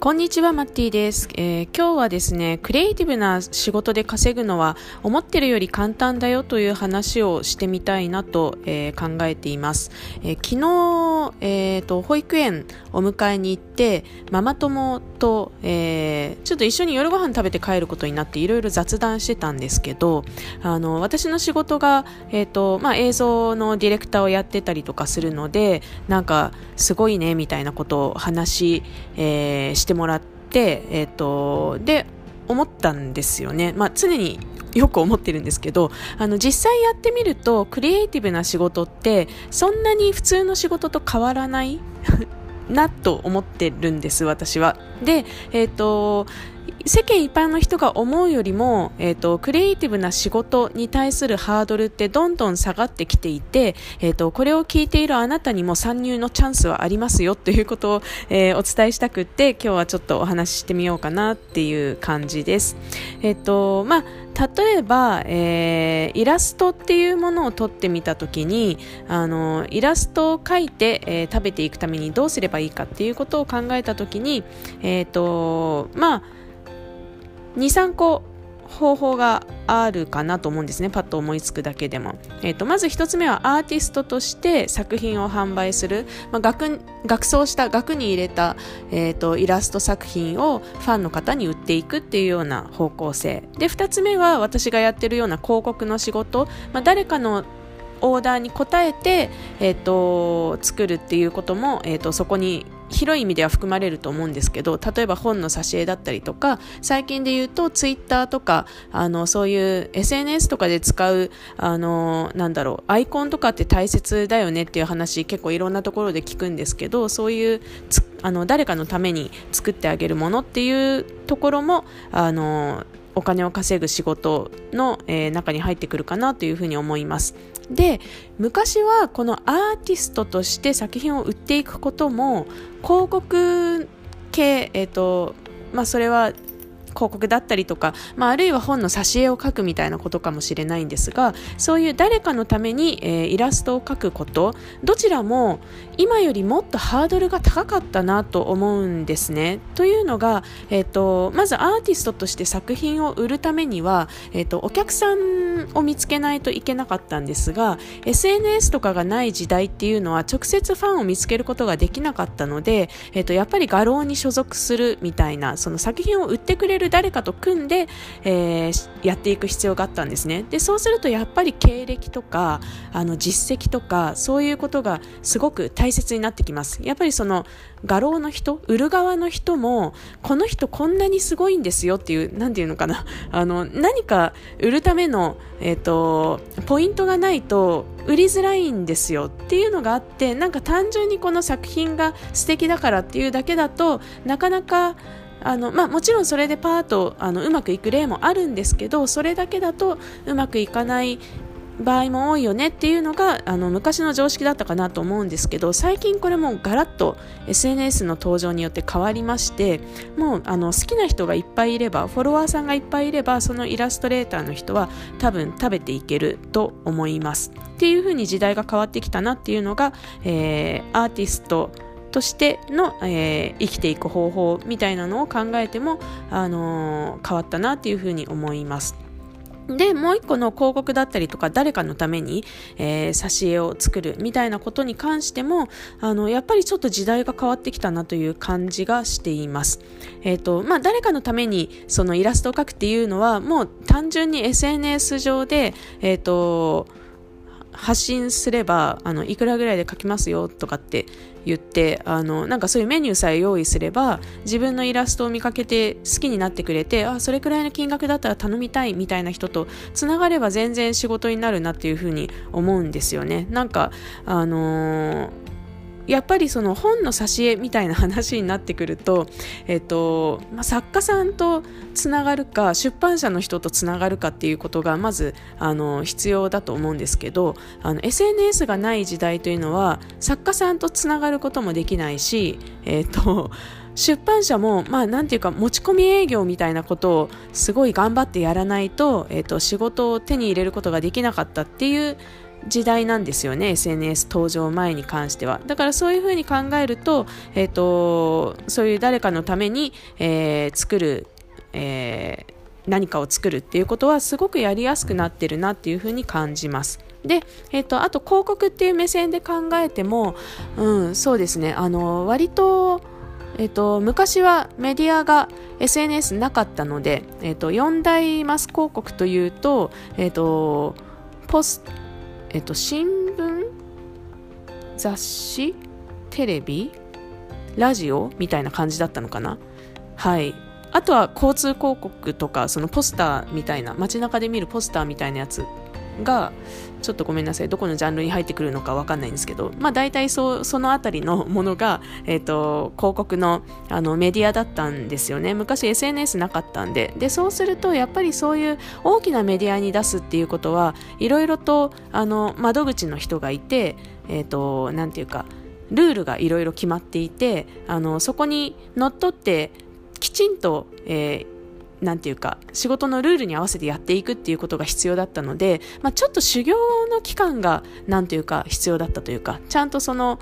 こんにちは、マッティです、えー、今日はですね、クリエイティブな仕事で稼ぐのは思ってるより簡単だよという話をしてみたいなと、えー、考えています。えー、昨日、えーと、保育園お迎えに行って、ママ友と、えー、ちょっと一緒に夜ご飯食べて帰ることになっていろいろ雑談してたんですけど、あの、私の仕事が、えーとまあ、映像のディレクターをやってたりとかするので、なんかすごいねみたいなことを話、えー、してもらって、えっ、ー、と、で、思ったんですよね。まあ、常によく思ってるんですけど、あの、実際やってみると、クリエイティブな仕事って、そんなに普通の仕事と変わらない？なと思ってるんです、私は。で、えっ、ー、と、世間一般の人が思うよりも、え、ー、と、クリエイティブな仕事に対するハードルってどんどん下がってきていて、え、ー、と、これを聞いているあなたにも参入のチャンスはありますよということを、えー、お伝えしたくって、今日はちょっとお話ししてみようかなっていう感じです。えっ、と、まあ、例えば、えー、イラストっていうものを撮ってみたときに、あの、イラストを描いて、えー、食べていくためにどうすればいいかっていうことを考えたときに、えっ、と、まあ、23個方法があるかなと思うんですね。パッと思いつくだけでも、えーと、まず1つ目はアーティストとして作品を販売する、まあ、額額装した額に入れた、えーと、イラスト作品をファンの方に売っていくっていうような方向性。で2つ目は私がやってるような広告の仕事、まあ、誰かのオーダーに応えて、えーと、作るっていうことも、えーとそこに広い意味では含まれると思うんですけど例えば本の挿絵だったりとか最近で言うとツイッターとかあのそういう SNS とかで使うあのなんだろうアイコンとかって大切だよねっていう話結構いろんなところで聞くんですけどそういうあの誰かのために作ってあげるものっていうところもあのお金を稼ぐ仕事の、えー、中に入ってくるかなというふうに思います。で昔はこのアーティストとして作品を売っていくことも広告系、えーとまあ、それは広告だったりとか、まあ、あるいは本の挿絵を描くみたいなことかもしれないんですがそういう誰かのために、えー、イラストを描くことどちらも今よりもっとハードルが高かったなと思うんですね。というのが、えーと、まずアーティストとして作品を売るためには、えーと、お客さんを見つけないといけなかったんですが SNS とかがない時代っていうのは直接ファンを見つけることができなかったので、えーとやっぱり画廊に所属するみたいなその作品を売ってくれる誰かと組んで、えー、やっていく必要があったんですね。でそうするとやっぱり経歴とかあの実績とかそういうことがすごく大切になってきます。やっぱりその画廊の人売る側の人もこの人こんなにすごいんですよっていう何て言うのかな。あの何か売るための、えーと、ポイントがないと売りづらいんですよ。っていうのがあってなんか単純にこの作品が素敵だからっていうだけだとなかなかあのまあ、もちろんそれでパートあのうまくいく例もあるんですけどそれだけだとうまくいかない場合も多いよねっていうのがあの昔の常識だったかなと思うんですけど最近これもガラッと SNS の登場によって変わりましてもうあの好きな人がいっぱいいればフォロワーさんがいっぱいいればそのイラストレーターの人は多分食べていけると思います。っていう風に時代が変わってきたなっていうのが、えー、アーティストとしての、えー、生きていく方法みたいなのを考えても、あのー、変わったなっていうふうに思います。で、もう一個の広告だったりとか、誰かのために、えー、挿絵を作るみたいなことに関しても、あの、やっぱりちょっと時代が変わってきたなという感じがしています。えっ、ー、と、まあ、誰かのためにそのイラストを描くっていうのは、もう単純に SNS 上で、えっ、ー、と、発信すればあのいくらぐらいで書きますよとかって言ってあのなんかそういうメニューさえ用意すれば自分のイラストを見かけて好きになってくれてあそれくらいの金額だったら頼みたいみたいな人とつながれば全然仕事になるなっていうふうに思うんですよね。なんかあのーやっぱりその本の挿絵みたいな話になってくると、えっとまあ、作家さんとつながるか出版社の人とつながるかっていうことがまずあの必要だと思うんですけど SNS がない時代というのは作家さんとつながることもできないし、えっと出版社も、まあ、なんていうか、持ち込み営業みたいなことをすごい頑張ってやらないと、えっ、と、仕事を手に入れることができなかったっていう時代なんですよね SNS 登場前に関しては。だからそういうふうに考えると,、えーと、そういう誰かのために、えー、作る、えー、何かを作るっていうことはすごくやりやすくなってるなっていうふうに感じます。で、えーと、あと広告っていう目線で考えても、うん、そうですね。あの割とえっと、昔はメディアが SNS なかったので、えっと、4大マス広告というと、えっと、ポス、えっと、新聞雑誌テレビラジオみたいな感じだったのかな？はい。あとは交通広告とか、そのポスターみたいな、街中で見るポスターみたいなやつがちょっとごめんなさいどこのジャンルに入ってくるのか分かんないんですけど、まあ、大体そその辺りの ものが、えーと、広告のあのメディアだったんですよね。昔 SNS なかったんで。でそうするとやっぱりそういう大きなメディアに出すっていうことはいろいろとあの窓口の人がいてえ、ー、となんていうかルールがいろいろ決まっていてあのそこにのっとってきちんと、えーなんていうか仕事のルールに合わせてやっていくっていうことが必要だったので、まあ、ちょっと修行の期間がなんていうか必要だったというかちゃんとその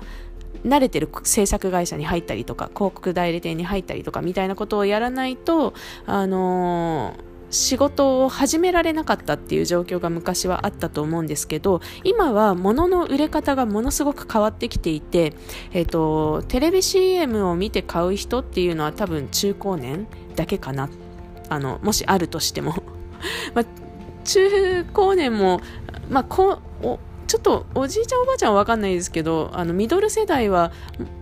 慣れてる制作会社に入ったりとか広告代理店に入ったりとかみたいなことをやらないとあのー仕事を始められなかったっていう状況が昔はあったと思うんですけど今は物の売れ方がものすごく変わってきていて、えーと、テレビ CM を見て買う人っていうのは多分中高年だけかなあのもしあるとしても。まあ、中高年も、まあ、こおちょっとおじいちゃんおばあちゃんは分かんないですけどあのミドル世代は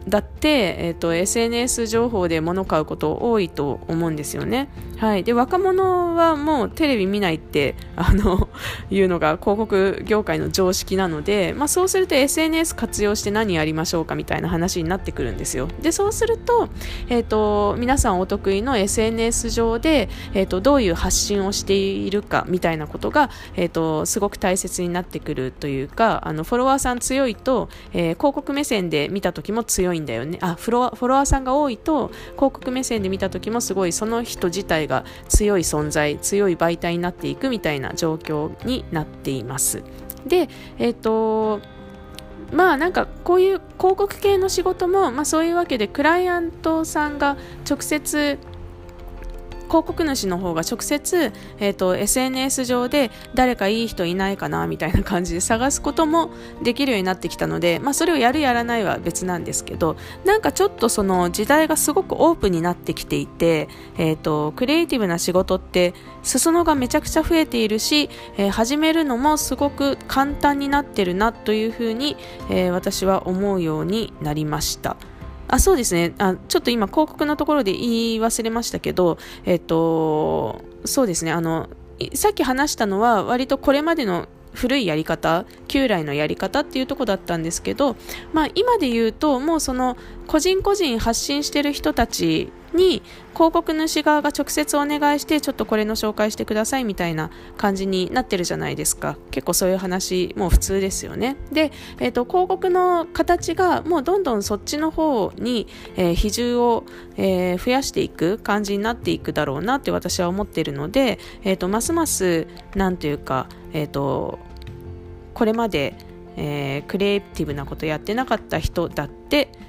だって、えーと、SNS 情報で物買うこと多いと思うんですよね。はい、で若者はもうテレビ見ないってあのいうのが広告業界の常識なので、まあ、そうすると SNS 活用して何やりましょうかみたいな話になってくるんですよ。でそうすると,、えーと、皆さんお得意の SNS 上で、えーと、どういう発信をしているかみたいなことが、えー、とすごく大切になってくるというかあのフォロワーさん強いと、えー、広告目線で見た時も強いんだよね。あフロフォロワーさんが多いと広告目線で見た時もすごいその人自体が強い存在強い媒体になっていくみたいな状況になっています。でえっ、ー、とまあなんかこういう広告系の仕事も、まあ、そういうわけでクライアントさんが直接広告主の方が直接、えーと、SNS 上で誰かいい人いないかなみたいな感じで探すこともできるようになってきたので、まあ、それをやるやらないは別なんですけどなんかちょっとその時代がすごくオープンになってきていて、えーと、クリエイティブな仕事って裾野がめちゃくちゃ増えているし、えー、始めるのもすごく簡単になってるなというふうに、えー、私は思うようになりました。あそうですね。あちょっと今広告のところで言い忘れましたけど、えっと、そうですね。あのさっき話したのは割とこれまでの古いやり方旧来のやり方っていうとこだったんですけど、まあ、今で言うともうその個人個人発信している人たちに広告主側が直接お願いしてちょっとこれの紹介してくださいみたいな感じになってるじゃないですか。結構そういう話もう普通ですよね。で、えーと、広告の形がもうどんどんそっちの方に、えー、比重を、えー、増やしていく感じになっていくだろうなって私は思ってるので、えーと、ますますなんというか、えーとこれまでえー、クリエイティブなことやってなかった人だって、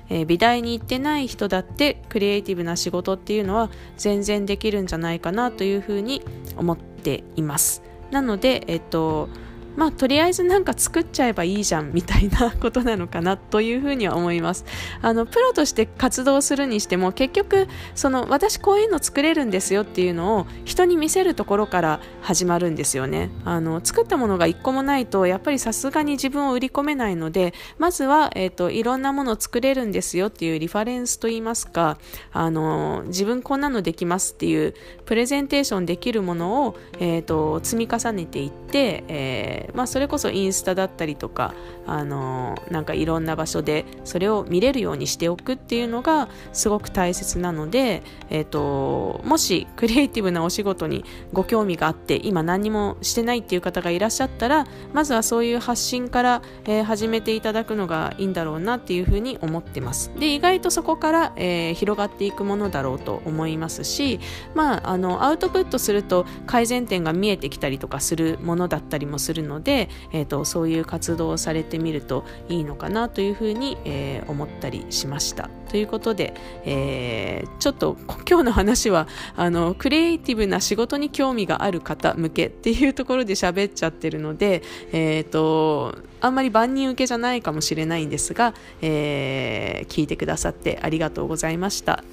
えー、美大に行ってない人だってクリエイティブな仕事っていうのは全然できるんじゃないかなというふうに思っています。なので、えっとまあ、とりあえずなんか作っちゃえばいいじゃんみたいなことなのかなというふうには思います。あのプロとして活動するにしても結局その私こういうの作れるんですよっていうのを人に見せるところから始まるんですよね。あの作ったものが一個もないとやっぱりさすがに自分を売り込めないのでまずは、えーと、いろんなものを作れるんですよっていうリファレンスといいますかあの自分こんなのできますっていうプレゼンテーションできるものを、えーと積み重ねていって、えーまあ、それこそインスタだったりとか、あのなんかいろんな場所でそれを見れるようにしておくっていうのがすごく大切なので、えーと、もしクリエイティブなお仕事にご興味があって今何にもしてないっていう方がいらっしゃったらまずはそういう発信から、えー、始めていただくのがいいんだろうなっていうふうに思ってます。で意外とそこから、えー、広がっていくものだろうと思いますし、まあ、あのアウトプットすると改善点が見えてきたりとかするものだったりもするのので、えーと、そういう活動をされてみるといいのかなというふうに、えー、思ったりしました。ということで、えー、ちょっと今日の話はあのクリエイティブな仕事に興味がある方向けっていうところで喋っちゃってるので、えーと、あんまり万人受けじゃないかもしれないんですが、えー、聞いてくださってありがとうございました。